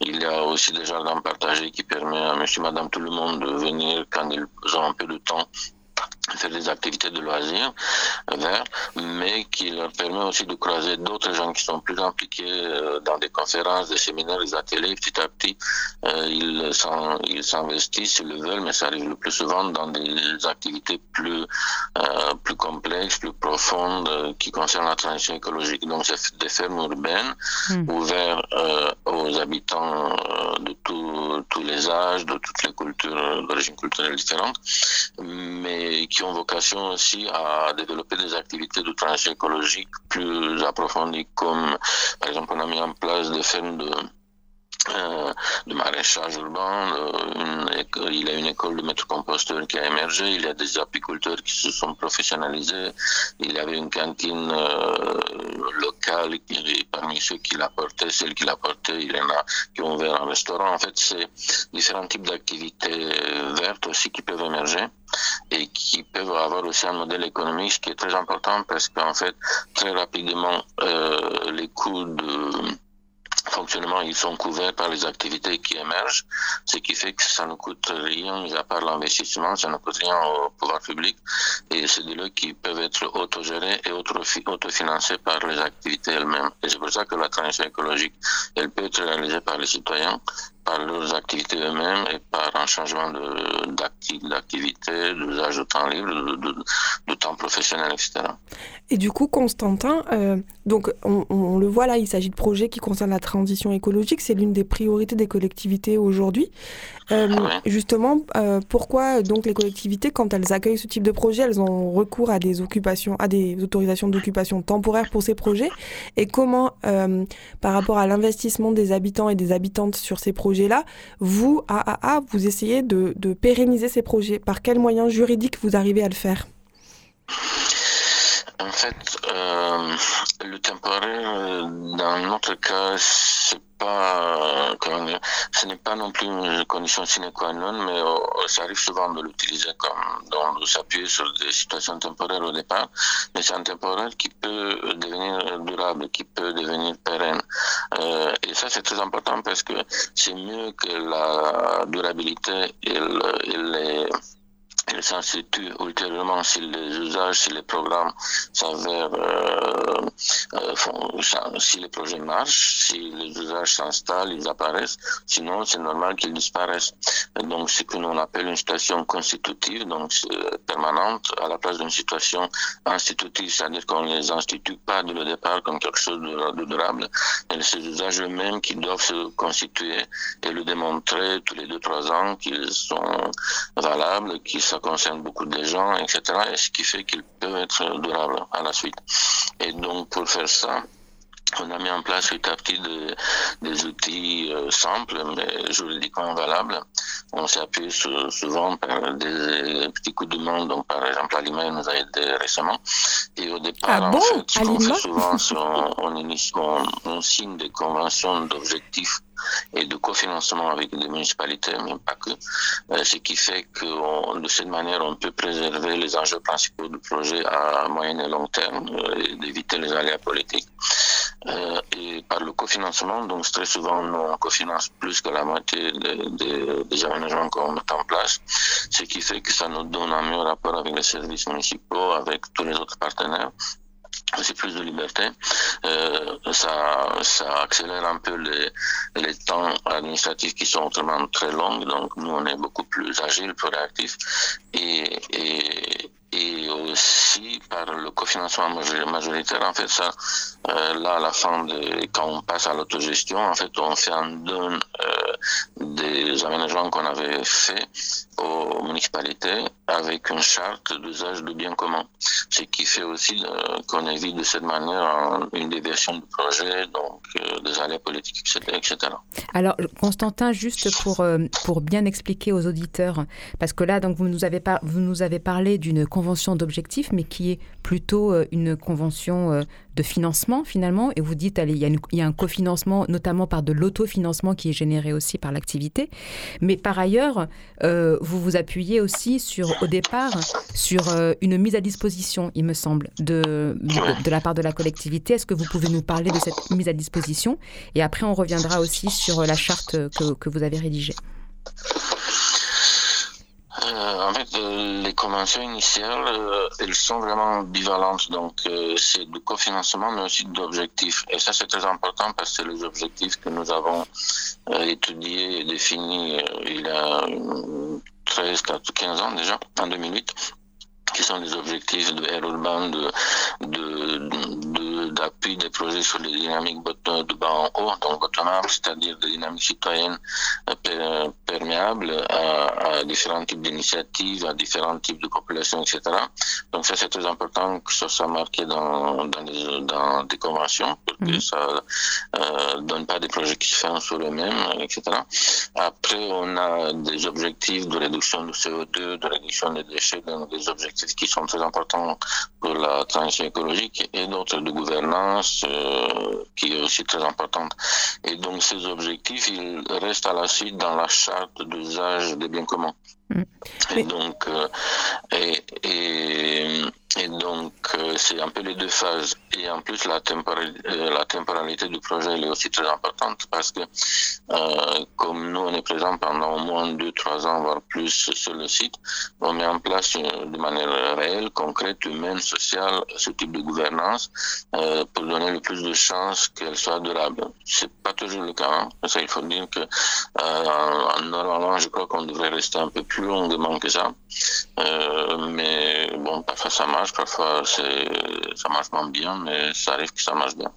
il y a aussi des jardins partagés qui permettent à monsieur, madame, tout le monde de venir quand ils ont un peu de temps faire des activités de loisirs verts, mais qui leur permet aussi de croiser d'autres gens qui sont plus impliqués euh, dans des conférences, des séminaires, des ateliers. Petit à petit, euh, ils s'investissent, ils le veulent, mais ça arrive le plus souvent dans des activités plus euh, plus complexes, plus profondes, euh, qui concernent la transition écologique. Donc, c'est des fermes urbaines mmh. ouvertes euh, aux habitants de tous les âges, de toutes les cultures, d'origine culturelle différente, mais qui ont vocation aussi à développer des activités de transition écologique plus approfondies, comme par exemple on a mis en place des fermes de euh, de maraîchage urbain, une, il y a une école de maître composteur qui a émergé, il y a des apiculteurs qui se sont professionnalisés, il y avait une cantine euh, locale qui, parmi ceux qui l'apportaient, celles qui l'apportaient, il y en a qui ont ouvert un restaurant. En fait, c'est différents types d'activités vertes aussi qui peuvent émerger et qui peuvent avoir aussi un modèle économique, ce qui est très important parce qu'en fait, très rapidement, euh, les coûts de fonctionnement, ils sont couverts par les activités qui émergent, ce qui fait que ça ne coûte rien, mis à part l'investissement, ça ne coûte rien au pouvoir public. Et c'est des lieux qui peuvent être autogérés et autofinancés par les activités elles-mêmes. Et c'est pour ça que la transition écologique, elle peut être réalisée par les citoyens, par leurs activités eux-mêmes et par un changement d'activité, d'usage de temps libre, de, de, de, temps professionnel, etc. Et du coup, Constantin, euh, donc on, on, le voit là, il s'agit de projets qui concernent la transition écologique, c'est l'une des priorités des collectivités aujourd'hui. Euh, ouais. Justement, euh, pourquoi donc les collectivités, quand elles accueillent ce type de projet, elles ont recours à des occupations, à des autorisations d'occupation temporaire pour ces projets? Et comment, par rapport à l'investissement des habitants et des habitantes sur ces projets là vous, AAA, vous essayez de, pérenniser ces projets. Par quels moyens juridiques vous arrivez à le faire? En fait, euh, le temporaire, dans notre cas, c'est pas, ce n'est pas non plus une condition sine qua non, mais euh, ça arrive souvent de l'utiliser comme, donc de s'appuyer sur des situations temporaires au départ, mais c'est un temporaire qui peut devenir durable, qui peut devenir pérenne. Euh, et ça, c'est très important parce que c'est mieux que la durabilité et, les elle s'institue ultérieurement si les usages, si les programmes s'avèrent, euh, euh, si les projets marchent, si les usages s'installent, ils apparaissent. Sinon, c'est normal qu'ils disparaissent. donc, ce que l'on appelle une situation constitutive, donc permanente, à la place d'une situation institutive, c'est-à-dire qu'on ne les institue pas dès le départ comme quelque chose de, durable, mais ces usages eux-mêmes qui doivent se constituer et le démontrer tous les deux, trois ans qu'ils sont valables, qu'ils ça concerne beaucoup de gens, etc. Et ce qui fait qu'ils peuvent être durables à la suite. Et donc, pour faire ça, on a mis en place petit à petit des outils euh, simples mais juridiquement valables. On s'est appuyé souvent par des petits coups de main. Donc, par exemple, Alima nous a aidé récemment. Et au départ, ah en fait, on fait souvent, on, on signe des conventions d'objectifs et de cofinancement avec des municipalités, mais pas que. Euh, ce qui fait que de cette manière, on peut préserver les enjeux principaux du projet à moyen et long terme euh, et d'éviter les aléas politiques. Euh, et par le cofinancement, donc très souvent, on cofinance plus que la moitié des aménagements qu'on met en place, ce qui fait que ça nous donne un meilleur rapport avec les services municipaux, avec tous les autres partenaires aussi plus de liberté. Euh, ça, ça accélère un peu les, les temps administratifs qui sont autrement très longs. Donc nous, on est beaucoup plus agile, plus réactif. Et, et, et aussi par le cofinancement majoritaire, en fait, ça, euh, là, à la fin de, quand on passe à l'autogestion, en fait, on fait un don euh, des aménagements qu'on avait fait aux municipalités avec une charte d'usage de biens communs. Ce qui fait aussi euh, qu'on évite de cette manière une déviation du projet, donc euh, des aléas politiques, etc., Alors, Constantin, juste pour, euh, pour bien expliquer aux auditeurs, parce que là, donc, vous, nous avez vous nous avez parlé d'une convention d'objectifs, mais qui est plutôt une convention de financement finalement, et vous dites allez, il, y a y a un cofinancement, notamment par de l'autofinancement qui est généré aussi par l'activité, mais par ailleurs, vous vous appuyez aussi sur, au départ, sur euh, une mise à disposition, il me semble, de, de, la part de la collectivité. Est-ce que vous pouvez nous parler de cette mise à disposition? Et après, on reviendra aussi sur la charte que, que vous avez rédigée. Euh, euh, les conventions initiales, elles sont vraiment bivalentes. Donc, c'est du cofinancement, mais aussi d'objectifs. Et ça, c'est très important parce que les objectifs que nous avons étudiés et définis il y a 13, 14, 15 ans déjà, en 2008 qui sont les objectifs de Air Urban de, d'appui des projets sur les dynamiques de bas en haut, donc bottom-up, c'est-à-dire des dynamiques citoyennes euh, perméables à, différents types d'initiatives, à différents types de populations, etc. Donc ça, c'est très important que ça soit marqué dans, dans, des conventions, pour que mhm. ça euh, donne pas des projets qui se font sur eux-mêmes, etc. Après, on a des objectifs de réduction du CO2, de réduction des déchets, donc des objectifs qui sont très importants pour la transition écologique et d'autres de gouvernance euh, qui est aussi très importante. Et donc ces objectifs, ils restent à la suite dans la charte d'usage des biens communs. Mm. Et donc, euh, et, et et donc, euh, c'est un peu les deux phases. Et en plus, la, euh, la temporalité du projet est aussi très importante parce que, euh, comme nous, on est présent pendant au moins deux, trois ans, voire plus sur le site, on met en place de manière réelle, concrète, humaine, sociale, ce type de gouvernance pour donner le plus de chances qu'elle soit durable. C'est pas toujours le cas. Hein. Ça, il faut dire que en, normalement, je crois qu'on devrait rester un peu plus longuement que ça. mais bon, parfois ça marche parfois ça marche moins bien, mais ça arrive que ça marche bien.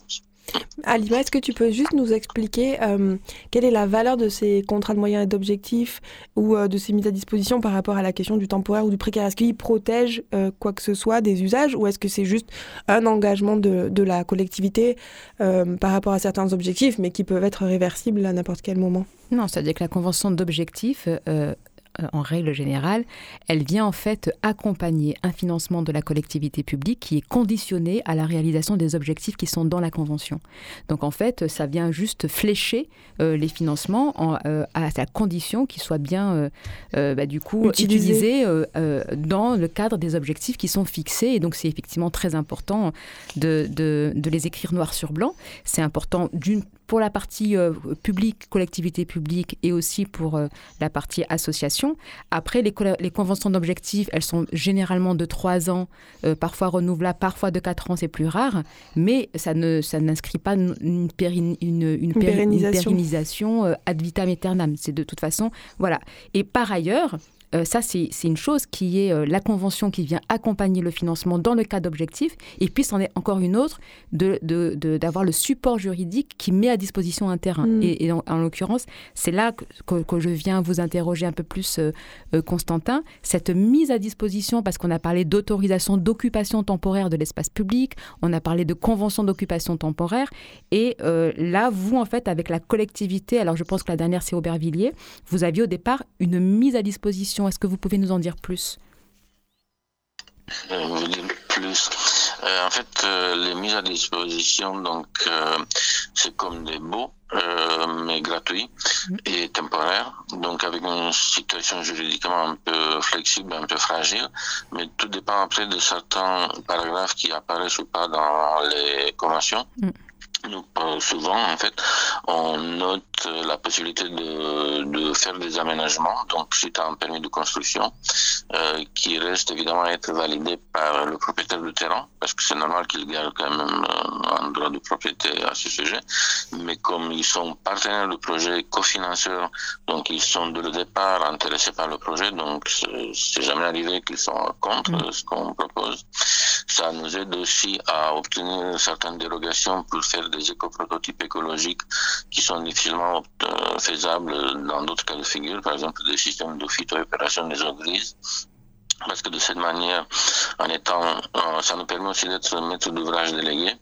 Alima, est-ce que tu peux juste nous expliquer euh, quelle est la valeur de ces contrats de moyens et d'objectifs ou euh, de ces mises à disposition par rapport à la question du temporaire ou du précaire? Est-ce qu'ils protègent euh, quoi que ce soit des usages ou est-ce que c'est juste un engagement de, de la collectivité par rapport à certains objectifs mais qui peuvent être réversibles à n'importe quel moment? Non, c'est-à-dire que la convention d'objectifs euh, en règle générale, elle vient en fait accompagner un financement de la collectivité publique qui est conditionné à la réalisation des objectifs qui sont dans la Convention. Donc en fait, ça vient juste flécher euh, les financements à la condition qu'ils soient bien, bah, du coup, utilisés dans le cadre des objectifs qui sont fixés. Et donc c'est effectivement très important de, de les écrire noir sur blanc. C'est important d'une pour la partie euh, publique, collectivité publique et aussi pour euh, la partie association. Après, les, les conventions d'objectifs, elles sont généralement de 3 ans, euh, parfois renouvelables, parfois de 4 ans, c'est plus rare, mais ça ne ça n'inscrit pas une, une, une, pérennisation, ad vitam aeternam. C'est de toute façon, voilà. Et par ailleurs, euh, ça, c'est une chose qui est euh, la convention qui vient accompagner le financement dans le cas d'objectifs. Et puis, c'en est encore une autre d'avoir de, de, le support juridique qui met à disposition un terrain. Mm. Et, en, l'occurrence, c'est là que, que, je viens vous interroger un peu plus, euh, Constantin. Cette mise à disposition, parce qu'on a parlé d'autorisation d'occupation temporaire de l'espace public, on a parlé de convention d'occupation temporaire. Et là, vous, en fait, avec la collectivité, alors je pense que la dernière, c'est Aubervilliers, vous aviez au départ une mise à disposition est-ce que vous pouvez nous en dire plus? Euh, plus? Euh, en fait, euh, les mises à disposition, donc, c'est comme des baux, mais gratuits mm. et temporaires, donc avec une situation juridiquement un peu flexible, un peu fragile, mais tout dépend après de certains paragraphes qui apparaissent ou pas dans les conventions. Mm. Donc, souvent, en fait, on note la possibilité de, de faire des aménagements, donc suite à un permis de construction, euh, qui reste évidemment à être validé par le propriétaire du terrain, parce que c'est normal qu'il garde quand même euh, un droit de propriété à ce sujet. Mais comme ils sont partenaires du projet, cofinanceurs, donc ils sont de le départ intéressés par le projet, donc c'est jamais arrivé qu'ils sont contre mm. ce qu'on propose. Ça nous aide aussi à obtenir certaines dérogations pour faire des éco-prototypes écologiques qui sont difficilement euh, faisables dans d'autres cas de figure, par exemple des systèmes de phytoopération des eaux grises parce que de cette manière, en étant, ça nous permet aussi d'être maître d'ouvrage délégué,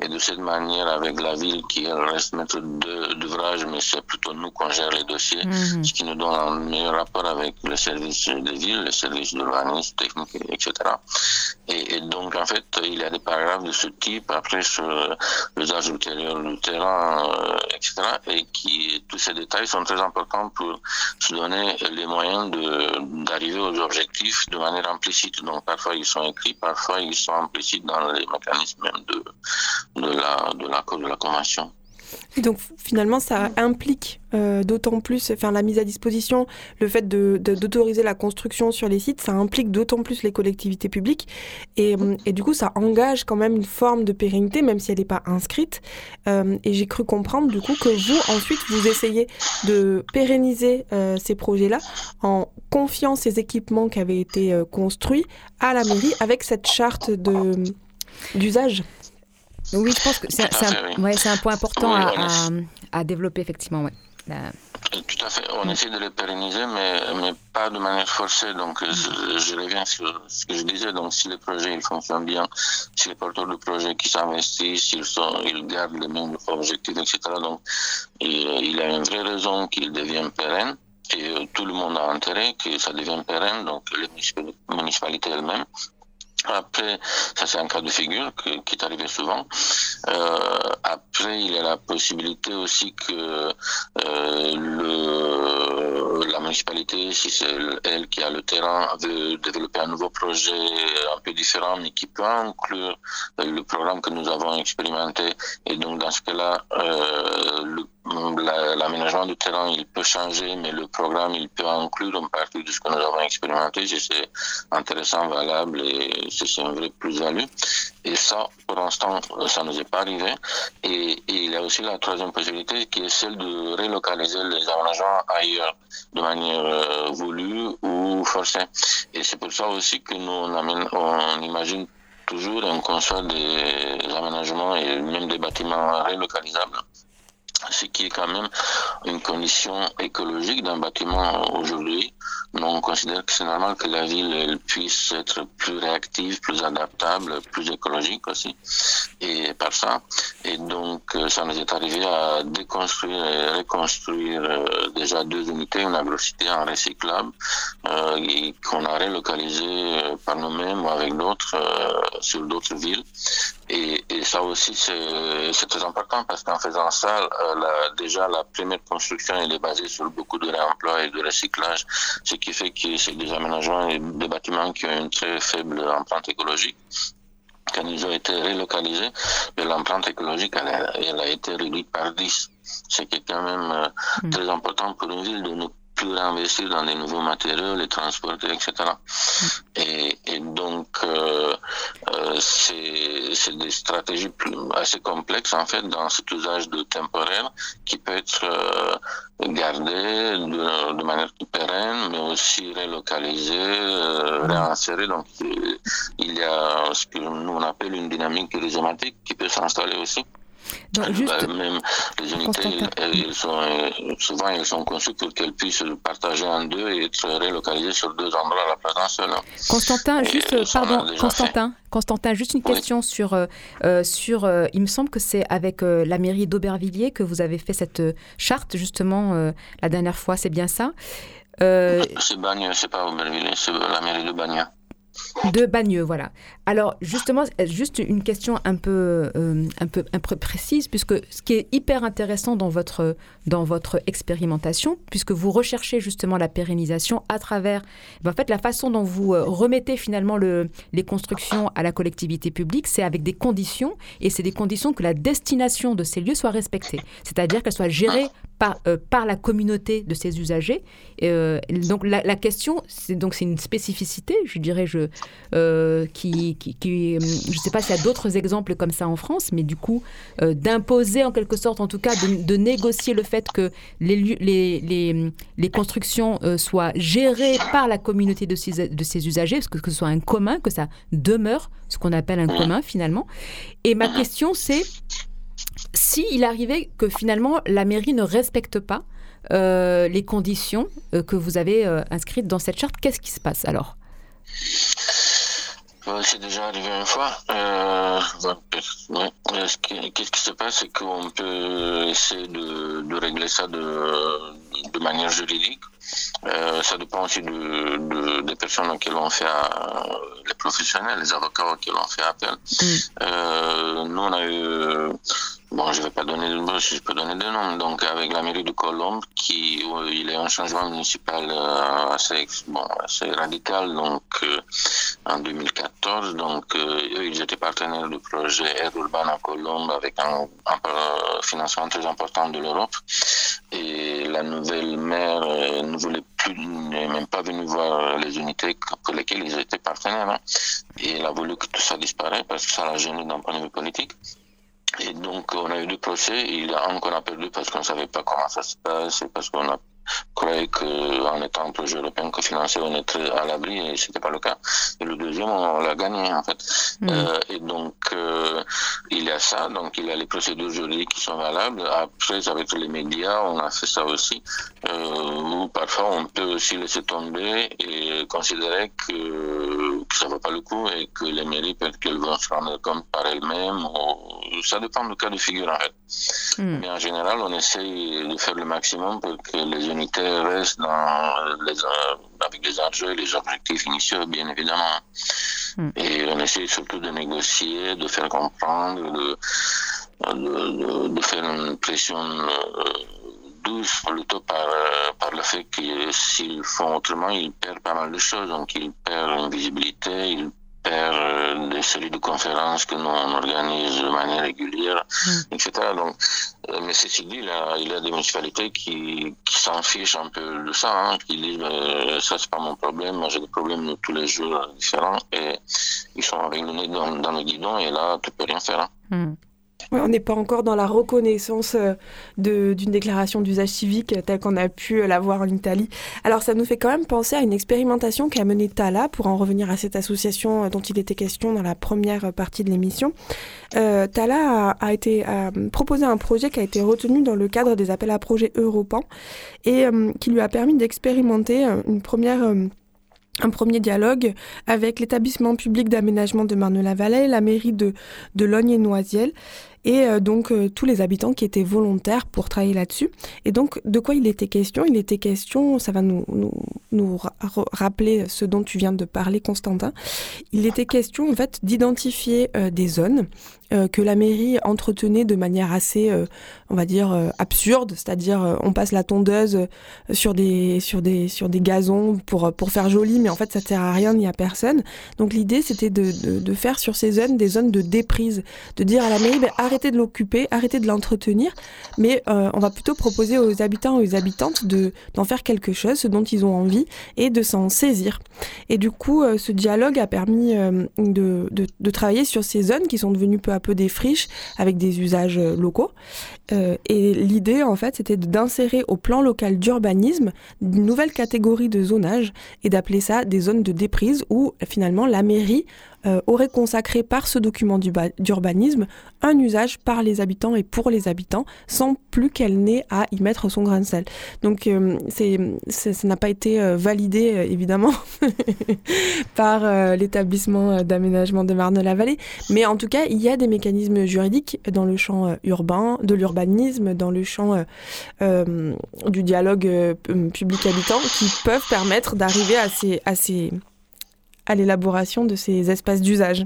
et de cette manière, avec la ville qui reste maître d'ouvrage, mais c'est plutôt nous qu'on gère les dossiers, mhm. ce qui nous donne un meilleur rapport avec le service des villes, le service d'urbanisme, technique, etc. Et, donc, en fait, il y a des paragraphes de ce type, après sur l'usage ultérieur du terrain, euh, etc., et qui, tous ces détails sont très importants pour se donner les moyens d'arriver aux objectifs de manière implicite. Donc parfois ils sont écrits, parfois ils sont implicites dans les mécanismes même de, de la de l'accord de la convention. Et donc finalement, ça implique euh, d'autant plus, enfin la mise à disposition, le fait d'autoriser de, la construction sur les sites, ça implique d'autant plus les collectivités publiques. Et, euh, et, du coup, ça engage quand même une forme de pérennité, même si elle n'est pas inscrite. Euh, et j'ai cru comprendre du coup que vous, ensuite, vous essayez de pérenniser ces projets-là en confiant ces équipements qui avaient été construits à la mairie avec cette charte d'usage. Oui, je pense que c'est un, ouais, un, point important à, à, développer, effectivement. Ouais. Tout à fait. On essaie de les pérenniser, mais, mais pas de manière forcée. Donc, je, reviens sur ce que je disais. Donc, si les projets ils fonctionnent bien, si les porteurs de projets qui s'investissent, ils, sont, ils gardent les mêmes objectifs, etc. Donc, il, il y a une vraie raison qu'ils deviennent pérennes. Et euh, tout le monde a intérêt que ça devienne pérenne, donc les municipalités elles-mêmes. Après, ça c'est un cas de figure qui est arrivé souvent. Euh, après, il y a la possibilité aussi que euh, le, la municipalité, si c'est elle qui a le terrain, veut développer un nouveau projet un peu différent, mais qui peut inclure le programme que nous avons expérimenté. Et donc, dans ce cas-là, euh, le l'aménagement du terrain, il peut changer, mais le programme, il peut inclure une partie de ce que nous avons expérimenté. C'est intéressant, valable et c'est une vraie plus-value. Et ça, pour l'instant, ça ne nous est pas arrivé. Et, il y a aussi la troisième possibilité qui est celle de relocaliser les aménagements ailleurs, de manière euh, voulue ou forcée. Et c'est pour ça aussi que nous, on, on imagine toujours on conçoit des aménagements et même des bâtiments relocalisables ce qui est quand même une condition écologique d'un bâtiment aujourd'hui. on considère que c'est normal que la ville puisse être plus réactive, plus adaptable, plus écologique aussi. Et par ça. Et donc, euh, ça nous est arrivé à déconstruire et reconstruire euh, déjà deux unités, une agrocité en recyclable, euh, qu'on a relocalisé euh, par nous-mêmes ou avec d'autres sur d'autres villes. Et, et ça aussi, c'est très important parce qu'en faisant ça, la, déjà la première construction elle est basée sur beaucoup de réemploi et de recyclage, ce qui fait que c'est des aménagements et des bâtiments qui ont une très faible empreinte écologique quand ils ont été relocalisés, l'empreinte écologique, elle a, été réduite par 10. Ce qui est quand même euh, mm. très important pour une ville de ne plus réinvestir dans des nouveaux matériaux, les transporter, etc. Mm. Et, et donc, euh, euh, c'est des stratégies assez complexes, en fait, dans cet usage de temporaire qui peut être euh, gardé de, de, manière pérenne, mais aussi relocalisé, euh, réinséré. Donc, il y a ce que nous on appelle une dynamique rhizomatique qui peut s'installer aussi. Donc, juste... Bah, même les unités, elles, sont, euh, souvent, elles sont conçues pour qu'elles puissent partager en deux et être relocalisées sur deux endroits à la place d'un seul. Constantin, juste, pardon, Constantin, Constantin, juste une question sur, euh, euh, sur il me semble que c'est avec la mairie d'Aubervilliers que vous avez fait cette charte, justement, la dernière fois, c'est bien ça? C'est Bagneux, c'est pas Aubervilliers, c'est la mairie de Bagneux. De Bagneux, voilà. Alors justement, juste une question un peu, euh, un peu, un peu précise, puisque ce qui est hyper intéressant dans votre, dans votre expérimentation, puisque vous recherchez justement la pérennisation à travers, ben, en fait, la façon dont vous euh, remettez finalement le, les constructions à la collectivité publique, c'est avec des conditions, et c'est des conditions que la destination de ces lieux soit respectée, c'est-à-dire qu'elle soit gérée par, euh, par la communauté de ces usagers. donc la, question, c'est c'est une spécificité, je dirais, qui, euh, je ne sais pas s'il y a d'autres exemples comme ça en France, mais du coup, euh, d'imposer en quelque sorte, en tout cas, de, négocier le fait que les, constructions soient gérées par la communauté de ces, usagers, parce que ce soit un commun, que ça demeure ce qu'on appelle un commun finalement. Et ma question, c'est s'il arrivait que finalement la mairie ne respecte pas les conditions que vous avez inscrites dans cette charte, qu'est-ce qui se passe alors? C'est déjà arrivé une fois. Euh, Qu'est-ce qui se passe, c'est qu'on peut essayer de, de, régler ça de, de manière juridique. Euh, ça dépend aussi de, de, des personnes auxquelles on fait, les professionnels, les avocats auxquels on fait appel. Mm. Euh, nous, on a eu Bon, je vais pas donner de nom, je peux donner des noms. Donc, avec la mairie de Colombe, qui, il y a un changement municipal euh, assez, bon, assez radical, donc, euh, en 2014. Donc, euh, eux, ils étaient partenaires du projet Air Urban à Colombe avec un, un, financement très important de l'Europe. Et la nouvelle maire ne voulait plus, n'est même pas venue voir les unités pour lesquelles ils étaient partenaires. Hein. Et elle a voulu que tout ça disparaisse parce que ça l'a gêné d'un point de vue politique. Et donc, on a eu du procès. Il a encore a perdu parce qu'on ne savait pas comment ça se passe, parce qu'on a croyait qu'en étant un projet européen cofinancé, on était à l'abri et c'était pas le cas. Et le deuxième, on l'a gagné en fait. Mm. Euh, et donc euh, il y a ça, donc il y a les procédures juridiques qui sont valables. Après, avec les médias, on a fait ça aussi. Euh, parfois, on peut aussi laisser tomber et considérer que, que ça ne vaut pas le coup et que les mairies peut-être qu'elles vont se rendre compte par elles-mêmes. Ça dépend du cas de figure en fait. Mm. Mais en général, on essaye de faire le maximum pour que les restent dans les, euh, avec les enjeux et les objectifs initiaux, bien évidemment. Mm. Et on essaie surtout de négocier, de faire comprendre, de, de, de faire une pression euh, douce plutôt par, euh, par le fait que s'ils font autrement, ils perdent pas mal de choses. Donc ils perdent une visibilité, ils euh, des séries de conférences que nous on organise de manière régulière, mm. etc. Donc, euh, mais ceci dit, là, il y a des municipalités qui, qui s'en fichent un peu de ça, hein, qui disent euh, ça c'est pas mon problème, moi j'ai des problèmes tous les jours différents et ils sont avec le nez dans, dans le guidon et là tu peux rien faire. Hein. On n'est pas encore dans la reconnaissance euh, d'une déclaration d'usage civique euh, telle qu'on a pu la voir en Italie. Alors ça nous fait quand même penser à une expérimentation qu'a menée Tala, pour en revenir à cette association dont il était question dans la première partie de l'émission. Tala a, été proposé un projet qui a été retenu dans le cadre des appels à projets européens et qui lui a permis d'expérimenter un premier dialogue avec l'établissement public d'aménagement de Marne-la-Vallée, la mairie de, de Logne et Noisiel, et euh, donc euh, tous les habitants qui étaient volontaires pour travailler là-dessus. Et donc, de quoi il était question? Il était question, ça va nous, nous, rappeler ce dont tu viens de parler, Constantin. Il était question, en fait, d'identifier euh, des zones que la mairie entretenait de manière assez, on va dire, absurde, c'est-à-dire on passe la tondeuse sur des, sur des, sur des gazons pour, pour faire joli, mais en fait ça sert à rien, il n'y a personne. Donc l'idée c'était de, de, faire sur ces zones des zones de déprise, de dire à la mairie, ben, arrêtez de l'occuper, arrêtez de l'entretenir, mais euh, on va plutôt proposer aux habitants et aux habitantes de d'en faire quelque chose, ce dont ils ont envie, et de s'en saisir. Et du coup, euh, ce dialogue a permis euh, de, de, de, travailler sur ces zones qui sont devenues peu à peu des friches avec des usages locaux. et l'idée, en fait, c'était d'insérer au plan local d'urbanisme une nouvelle catégorie de zonage et d'appeler ça des zones de déprise où finalement la mairie euh, aurait consacré par ce document d'urbanisme un usage par les habitants et pour les habitants, sans plus qu'elle n'ait à y mettre son grain de sel. Donc euh, ça n'a pas été euh, validé évidemment par l'établissement d'aménagement de Marne-la-Vallée, mais en tout cas il y a des mécanismes juridiques dans le champ urbain, de l'urbanisme, dans le champ du dialogue public-habitant qui peuvent permettre d'arriver à ces, à ces à l'élaboration de ces espaces d'usage.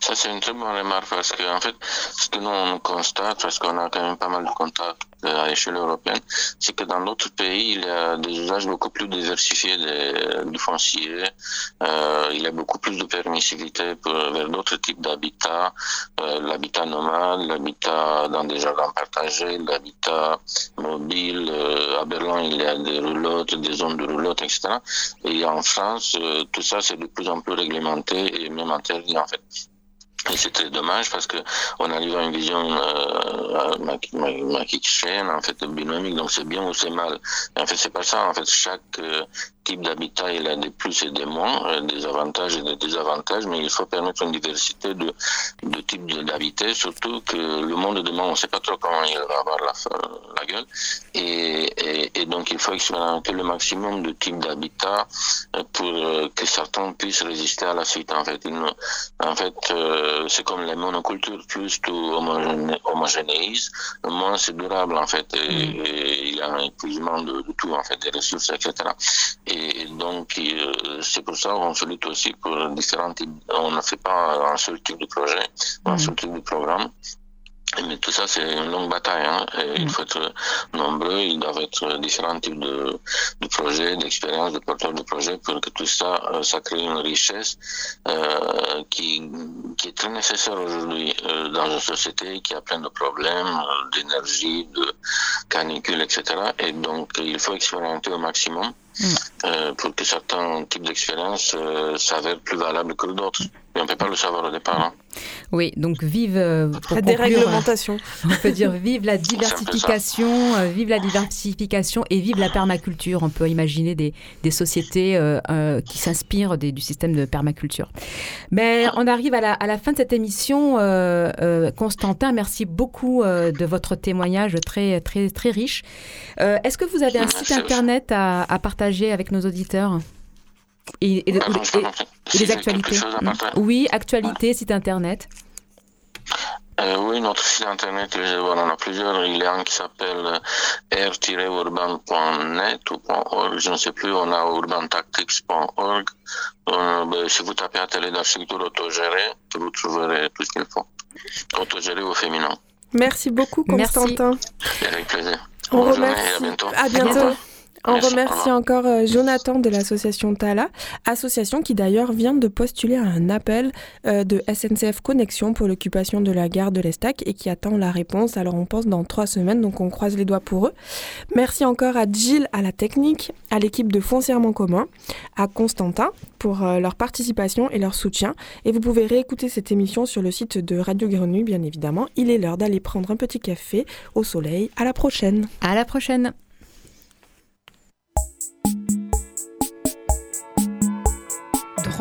Ça, c'est une très bonne remarque parce que, en fait, ce que nous, on constate, parce qu'on a quand même pas mal de contacts à l'échelle européenne, c'est que dans d'autres pays, il y a des usages beaucoup plus diversifiés du foncier. Euh, il y a beaucoup plus de permissivité pour, vers d'autres types d'habitats, euh, l'habitat nomade, l'habitat dans des jardins partagés, l'habitat mobile. Euh, à Berlin, il y a des roulottes, des zones de roulottes, etc. Et en France, euh, tout ça, c'est de plus en plus réglementé et même interdit, en fait. Et très dommage parce que on arrive à une vision euh, en fait, binomique, donc c'est bien ou c'est mal. en fait, c'est pas ça. En fait, chaque euh, type d'habitat, il a des plus et des moins, euh, des avantages et des désavantages, mais il faut permettre une diversité de, de types d'habitat, surtout que le monde de demain, on ne sait pas trop comment il va avoir la, la gueule. Et, et, donc, il faut expérimenter le maximum de types d'habitat euh, pour euh, que certains puissent résister à la suite. En fait, en fait c'est comme les monocultures, plus tout homogénéise, moins c'est durable, en fait, et, mm. il y a un épuisement de, de, tout, en fait, des ressources, etc. Et et donc, euh, c'est pour ça qu'on se lutte aussi pour différents types. On ne fait pas un seul type de projet, un mm. seul type de programme. Mais tout ça, c'est une longue bataille. Hein. Il mm. faut être nombreux, il doit être différents types de, de projets, d'expériences, de porteurs de projets pour que tout ça, euh, ça crée une richesse euh, qui, qui est très nécessaire aujourd'hui euh, dans une société qui a plein de problèmes euh, d'énergie, de canicule, etc. Et donc, il faut expérimenter au maximum. Mm. Euh, pour que certains types d'expériences euh, s'avèrent plus valables que d'autres. Et on ne peut pas le savoir au départ. Hein. Oui, donc vive euh, la déréglementation. on peut dire vive la diversification, vive la diversification et vive la permaculture. On peut imaginer des, des sociétés qui s'inspirent du système de permaculture. Mais on arrive à la, à la fin de cette émission. Constantin, merci beaucoup de votre témoignage très très très riche. Est-ce que vous avez un site internet à, à partager avec nos auditeurs? Et, les actualités. Oui, actualité, site internet. Euh, oui, notre site internet, on en a plusieurs. Il y a un qui s'appelle r-urban.net ou .org, je ne sais plus. On a urbantactics.org. Euh, ben, si vous tapez atelier d'architecture autogéré, vous trouverez tout ce qu'il faut. Autogéré au féminin. Merci beaucoup, Constantin. Avec plaisir. On remercie. À bientôt. À bientôt. On remercie encore euh, Jonathan de l'association Tala, association qui d'ailleurs vient de postuler à un appel euh, de SNCF Connexion pour l'occupation de la gare de l'Estac et qui attend la réponse. Alors on pense dans trois semaines, donc on croise les doigts pour eux. Merci encore à Gilles à la technique, à l'équipe de Foncièrement Commun, à Constantin pour euh, leur participation et leur soutien. Et vous pouvez réécouter cette émission sur le site de Radio Grenouille, bien évidemment. Il est l'heure d'aller prendre un petit café au soleil. À la prochaine. À la prochaine.